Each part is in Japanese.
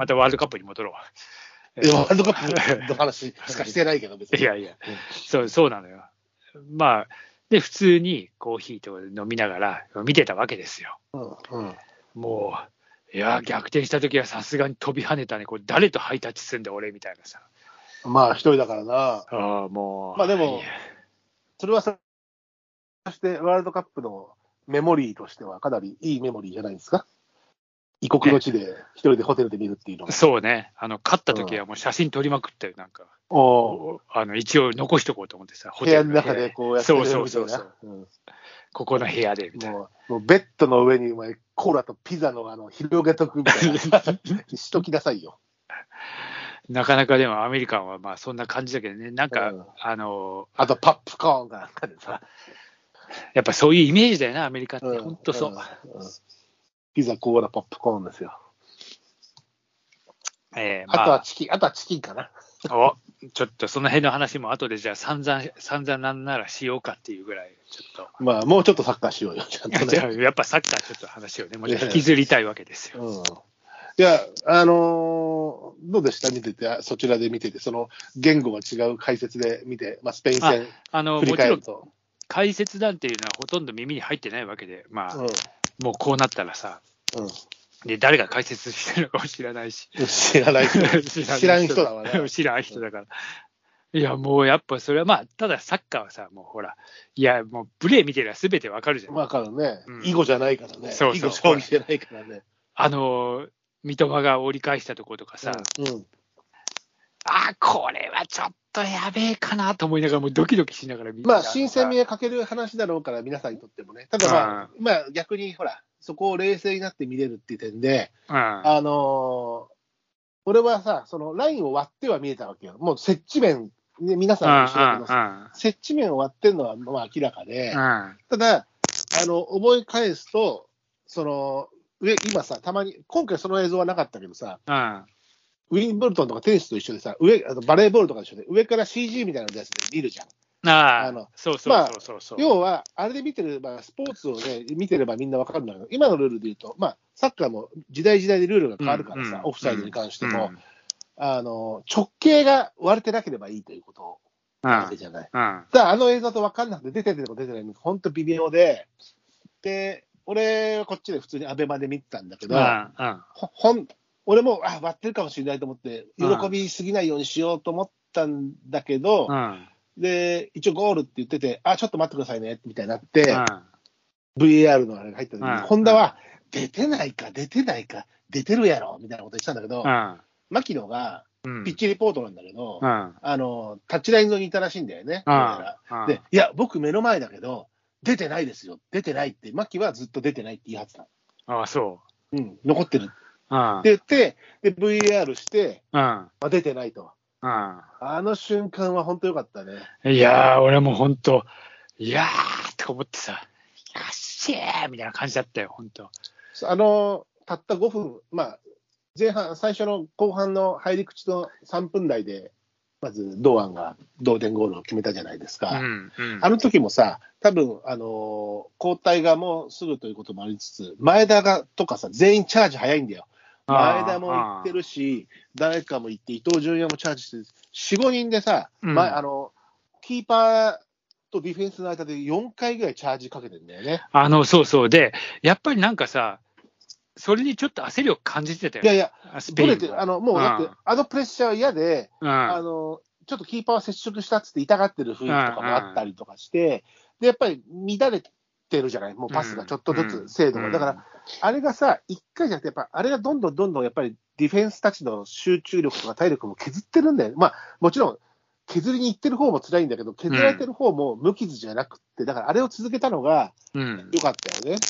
またワールドカップに戻ろう。いやワールドカップの話 しかしてないけど、別に。いやいや、そう、そうなのよ。まあ、で、普通にコーヒーとか飲みながら見てたわけですよ。うん。うん。もう、いや、逆転した時はさすがに飛び跳ねたね。これ誰とハイタッチすんだ、俺、みたいなさ。まあ、一人だからな。ああ、もう。まあでもそれはさ、そしてワールドカップのメモリーとしてはかなりいいメモリーじゃないですか。異国の地で一人でホテルで見るっていうのは。そうね。あの、勝った時はもう写真撮りまくったよ、なんか。おあの、一応残しとこうと思ってさ、ホ部屋の中でこうやってそうるそうそうそうみたいな。うんここの部屋で、みたいな。もうベッドの上にお前コーラとピザのあの広げとくみたいな。しときなさいよ。なかなかでもアメリカンはまあそんな感じだけどね、なんか、うんあの、あとパップコーンがなんかでさ。やっぱそういうイメージだよな、アメリカって。うん本当そう。んんピザ、コーラ、ポップコーンですよ。えーあとまあ、はチキン、あとはチキンかな。おちょっとその辺の話も後でじゃあ散々、散々なんならしようかっていうぐらい、ちょっと。まあ、もうちょっとサッカーしようよ、ちゃんとじゃあね。やっぱサッカーちょっと話をね、もう引きずりたいわけですよ。うん、いや、あのーどうでした？見てて、あそちらで見てて、その言語が違う解説で見て、まあ、スペイン戦あの、振りもちろん返ると。解説なんていうのはほとんど耳に入ってないわけで、まあ、うんもうこうなったらさ、うんで誰が解説してるのかも知らないし。知らない人 知らん人だわね。知らん人だから。いや、もうやっぱそれはまあ、ただサッカーはさ、もうほら、いや、もうプレー見てりゃ全てわかるじゃん。わかるねうん。囲碁じゃないからね。そうそう囲碁勝利じゃないからね。あの、三笘が折り返したところとかさ、うんうんあ、これはちょっとやべえかなと思いながら、もうドキドキしながら見てまあ、新鮮味が欠ける話だろうから、皆さんにとってもね。ただまあ、まあ、逆にほら、そこを冷静になって見れるっていう点で、うん、あのー俺はさ、そのラインを割っては見えたわけよ。もう接地面、ね、皆さんも一緒だけどさ、接地面を割ってるのはまあ明らかで、うんただ、あの、思い返すと、その、上、今さ、たまに、今回その映像はなかったけどさ。ウィンブルトンとかテニスと一緒でさ、上、あのバレーボールとか一緒で、上から CG みたいなやつで見るじゃん。あああのそうそうそうそうそう。要は、あれで見てれば、スポーツをね、見てればみんなわかるんだけど、今のルールで言うと、まあ、サッカーも時代時代でルールが変わるからさ、うんオフサイドに関しても、うんあの、直径が割れてなければいいということ。わけじゃない。うん。だあの映像と分かんなくて、出てるのか出てないのか、本当微妙で、で、俺はこっちで普通にアベマで見てたんだけど、うん。ほほん俺も、あ、割ってるかもしれないと思って、うん。喜びすぎないようにしようと思ったんだけど、うん。で、一応ゴールって言ってて、あ、ちょっと待ってくださいね、みたいになって、うん。VAR のあれが入った時に、うん。ホンダは、出てないか、出てないか、出てるやろ、みたいなこと言ってたんだけど、牧野が、うん。ピッチリポートなんだけど、うん。あの、タッチライン沿いにいたらしいんだよね。で、いや、僕目の前だけど、出てないですよ。出てないって、牧はずっと出てないって言い張ってた。ああ、そう。ん、残ってるって。言って、で、VAR して、うん。まあ、出てないと。うあの瞬間は本当よかったね。ん。いやー、俺も本当、いやーって思ってさ、よっしゃーみたいな感じだったよ、本当。あの、たった5分、まあ、前半、最初の後半の入り口の3分台で、まず堂安が同点ゴールを決めたじゃないですか。うん。うん。あの時もさ、多分あのー交代がもうすぐということもありつつ、前田がとかさ、全員チャージ早いんだよ。前田も行ってるし、誰かも行って、伊東純也もチャージしてる、4、5人でさ、うん前あのキーパーとディフェンスの間で4回ぐらいチャージかけてるんだよね。あの、そうそう。で、やっぱりなんかさ、それにちょっと焦りを感じてたよいやいや、スペインあのもうだって、うんあのプレッシャーは嫌で、うん。あのちょっとキーパーは接触したっつって痛がってる雰囲気とかもあったりとかして、でやっぱり乱れてるじゃない、もうパスがちょっとずうんつ精度が。うんだから、あれがさ、1回じゃなくて、やっぱあれがどんどんどんどんやっぱりディフェンスたちの集中力とか体力も削ってるんだよ。まあ、もちろん、削りに行ってる方も辛いんだけど、削られてる方も無傷じゃなくって、だからあれを続けたのがうん。良かったよね。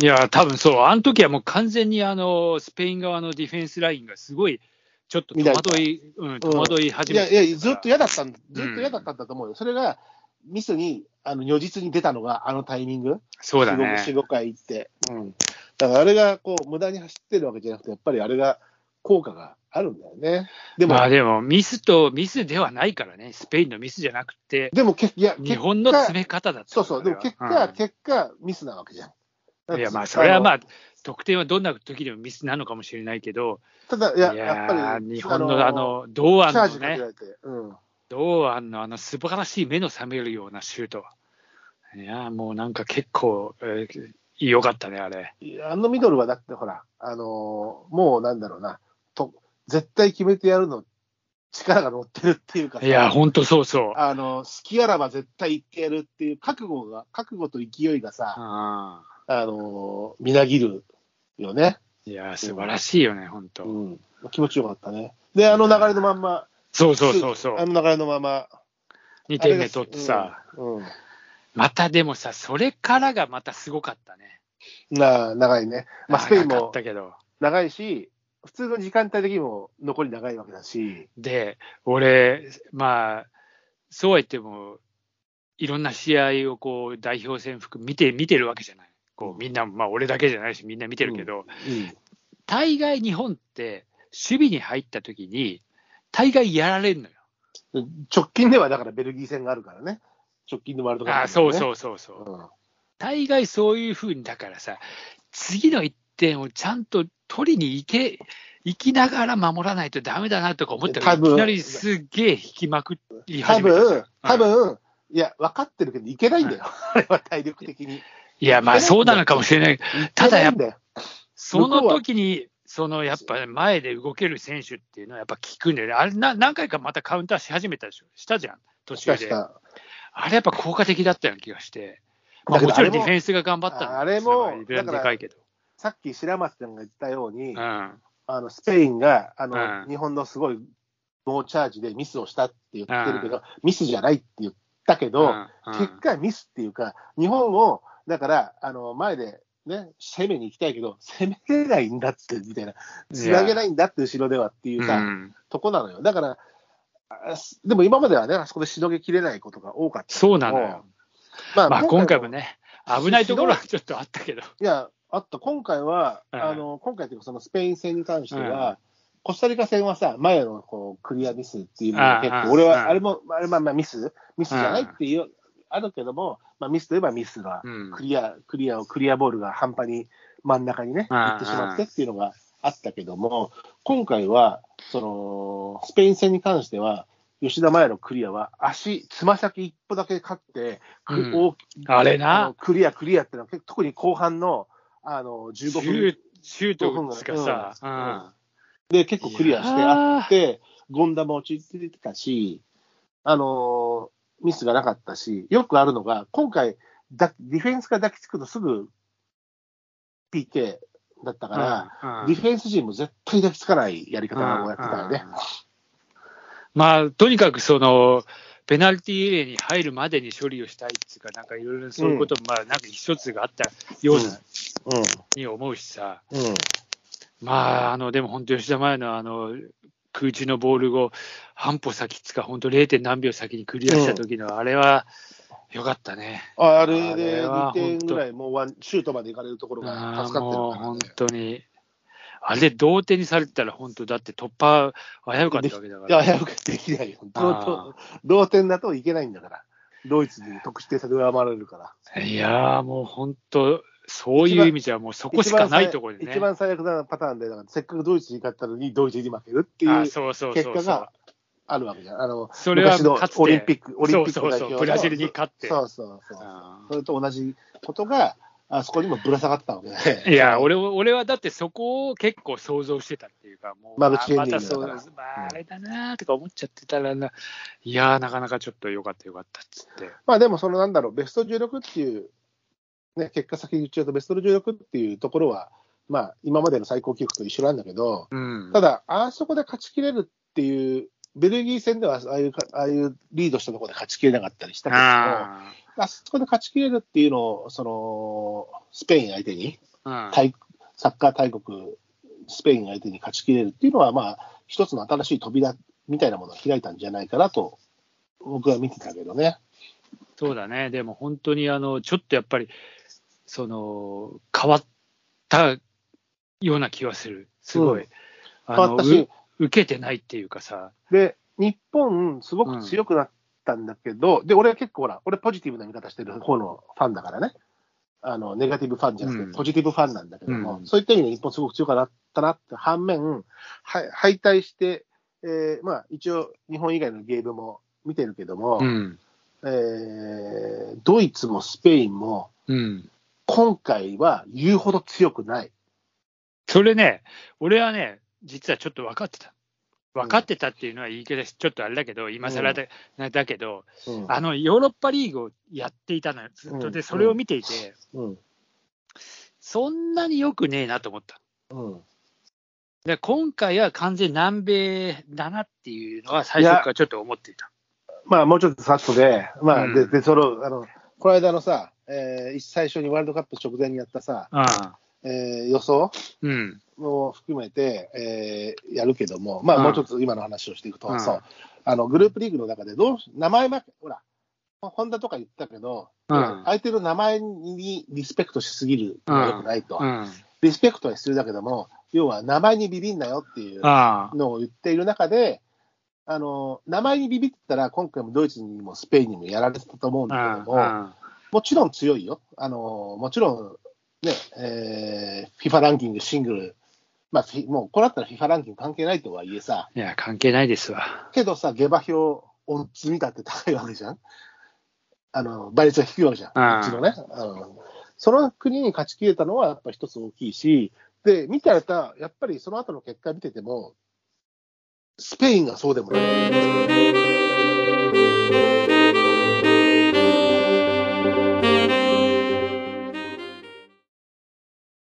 いや、多分そう、あの時はもう完全にあのスペイン側のディフェンスラインがすごい、ちょっと戸惑い、うん、戸惑い始いやめていや、ずっと嫌だったんずっと嫌だったんだと思うよ。それがミスに、あの如実に出たのがあのタイミング？そうだね。4、5回行って。うん。だからあれがこう無駄に走ってるわけじゃなくて、やっぱりあれが効果があるんだよね。でも、まあでも、ミスとミスではないからね、スペインのミスじゃなくて、でもけいや、日本の詰め方だったそうそう、でも結果、うん結果、ミスなわけじゃん。だいや、まあ、それはまあ、得点はどんな時でもミスなのかもしれないけど、ただ、いや、いやっぱり、日本のあの、堂安のねチャージかけら、れて、うん。堂安のあの素晴らしい目の覚めるようなシュート。いや、もうなんか結構、えー良かったね、あれ。あのミドルはだってほら、あのーもうなんだろうな、と絶対決めてやるの、力が乗ってるっていうかさいや、ほんとそうそう。あの、隙あらば絶対行ってやるっていう覚悟が、覚悟と勢いがさ、ああのーみなぎるよね。ーいや、素晴らしいよね、ほんと。うん。気持ちよかったね。で、あの流れのまんま、そうそうそうそう。あの流れのまま。2点目取ってさ、うん。うんまたでもさ、それからがまたすごかったね。な長いね。まあ、スペインも。長いし、普通の時間帯的にも残り長いわけだし、で、俺、まあ、そうは言っても、いろんな試合をこう代表戦含め見て見てるわけじゃない。こうみんな、まあ、俺だけじゃないし、みんな見てるけど、大概日本って、守備に入った時に、大概やられるのよ。うん直近ではだからベルギー戦があるからね。直近のワールドカップ、ああ、そうそううそうそう。うん大概そういうふうに、だからさ、次の1点をちゃんと取りに行け、行きながら守らないとダメだなとか思ったら、いきなりすっげえ引きまくり多始めたじゃん分、多分、いや、分かってるけど、いけないんだよ。あれは体力的に。いや、まあそうなのかもしれない。ただやっぱその時に、そのやっぱ前で動ける選手っていうのはやっぱ効くんだよね。あれな、何回かまたカウンターし始めたでしょ？したじゃん、途中で。あれやっぱ効果的だったような気がして。まあ、もちろんディフェンスが頑張ったのあれもかいけど。さっき白松さんが言ったように、うん。あのスペインがあの、うん日本のすごい猛チャージでミスをしたって言ってるけど、ミスじゃないって言ったけど、うん結果ミスっていうか、日本を、だから、あの前で、ね、攻めに行きたいけど、攻めれないんだって、みたいな、つなげないんだって、後ろではっていうさ、うんとこなのよ。だから、でも今まではね、あそこでしのげきれないことが多かったそうなのよ。ままあ今回もね。ね、危ないところはちょっとあったけど。いや、あった、今回は、うん。あの今回というか、そのスペイン戦に関しては、うん。コスタリカ戦はさ、前のこうクリアミスっていうのうんが結構、うん俺は、うん。あれも、あれまあまあミス？ミスじゃないっていう、あるけども、まあ、ミスといえばミスが、うん。クリア、クリアを、クリアボールが半端に真ん中にね、うん行ってしまってっていうのがあったけども、今回は、その、スペイン戦に関しては、吉田麻也のクリアは、足、つま先一歩だけ勝って、くうん。あれな。のクリア、クリアっていうのは、特に後半の、あの、15分シュートがさ、うん。うん。で結構クリアしてあって、権田も落ち着いてたし、あのーミスがなかったし、よくあるのが、今回だ、ディフェンスが抱きつくとすぐ PK だったから、うんディフェンス陣も絶対抱きつかないやり方をやってたよね。うんまあ、とにかくその、ペナルティーエリアに入るまでに処理をしたいっていうか、なんかいろいろそういうことも、まあ、なんか一つがあったような、に思うしさ、うん。うん。まあ、あの、でも本当、吉田麻也のあの、空中のボールを半歩先っつか、本当 0. 何秒先にクリアした時の、あれは、よかったね。ああれあでれは2点ぐらい、もうワンシュートまで行かれるところが助かってるもう本からね。当に。あれで同点にされてたら、本当、だって突破危うかったわけだかいや、ら。早くできないよ。同点だといけないんだから。ドイツに得失点差で上回られるから。いやー、もう本当、そういう意味じゃ、もうそこしかないところでね。一番最悪なパターンで、せっかくドイツに勝ったのに、ドイツに負けるっていう結果があるわけじゃん。あのそれはかつてオリンピック、オリンピッそうそうク代表のそうブラジルに勝ってそうそうそう。あそれと同じことが、あそこにもぶら下がったわけで。いや、俺は俺はだってそこを結構想像してたっていうか、もう、マルチエンディンまたそう、まあ、あれだなとか思っちゃってたらな、いやー、なかなかちょっとよかったよかったっつって。まあでも、そのなんだろう、ベスト16っていう、ね、結果先に言っちゃうと、ベスト16っていうところは、まあ、今までの最高記録と一緒なんだけど、うん。ただ、あそこで勝ちきれるっていう、ベルギー戦ではああいうかああいうリードしたところで勝ちきれなかったりしたけども、ああそこで勝ちきれるっていうのを、そのスペイン相手に、ーうん大サッカー大国、スペイン相手に勝ちきれるっていうのは、まあ、一つの新しい扉みたいなものを開いたんじゃないかなと、僕は見てたけどね。そうだね、でも本当にあのちょっとやっぱり、その変わったような気はする、すごい。うん受けてないっていうかさ、で、日本、すごく強くなったんだけど、で、俺は結構ほら、俺ポジティブな見方してる方のファンだからね。あのネガティブファンじゃなくて、うんポジティブファンなんだけども、うんそういった意味で日本すごく強くなったなって反面、は敗退して、えーまあ、一応、日本以外のゲームも見てるけども、うん。えードイツもスペインも、うん。今回は言うほど強くない。それね、俺はね、実はちょっと分かってた。分かってたっていうのは言い方ちょっとあれだけど、今更だ,、だけど、うんあのヨーロッパリーグをやっていたのよ、ずっと。うんで、それを見ていて、うんそんなによくねえなと思った。うんで今回は完全に南米だなっていうのは最初からちょっと思っていた。まあ、もうちょっとさっとで、まあ、うんで、で、その、あの、この間のさ、えー最初にワールドカップ直前にやったさ、あえー予想うん。も含めて、えーやるけども、まあ、うんもうちょっと今の話をしていくと、うんそう、あの、グループリーグの中でどうし、名前負け、ほら、ホンダとか言ったけど、うん相手の名前にリスペクトしすぎるのは良くないと。うん。リスペクトは必要だけども、要は名前にビビんなよっていう。のを言っている中で、あの、名前にビビってたら、今回もドイツにもスペインにもやられてたと思うんだけども、もちろん強いよ。あの、もちろん、ね、えー、FIFA ランキングシングル、まあ、もうこれだったら FIFA ランキング関係ないとはいえさ、いや、関係ないですわ。けどさ、下馬評、オッズ見たって高いわけじゃん。あの、倍率が低いわけじゃん。こうちのね。うんその国に勝ち切れたのはやっぱ一つ大きいし、で、見てられた、やっぱりその後の結果見てても、スペインがそうでもない。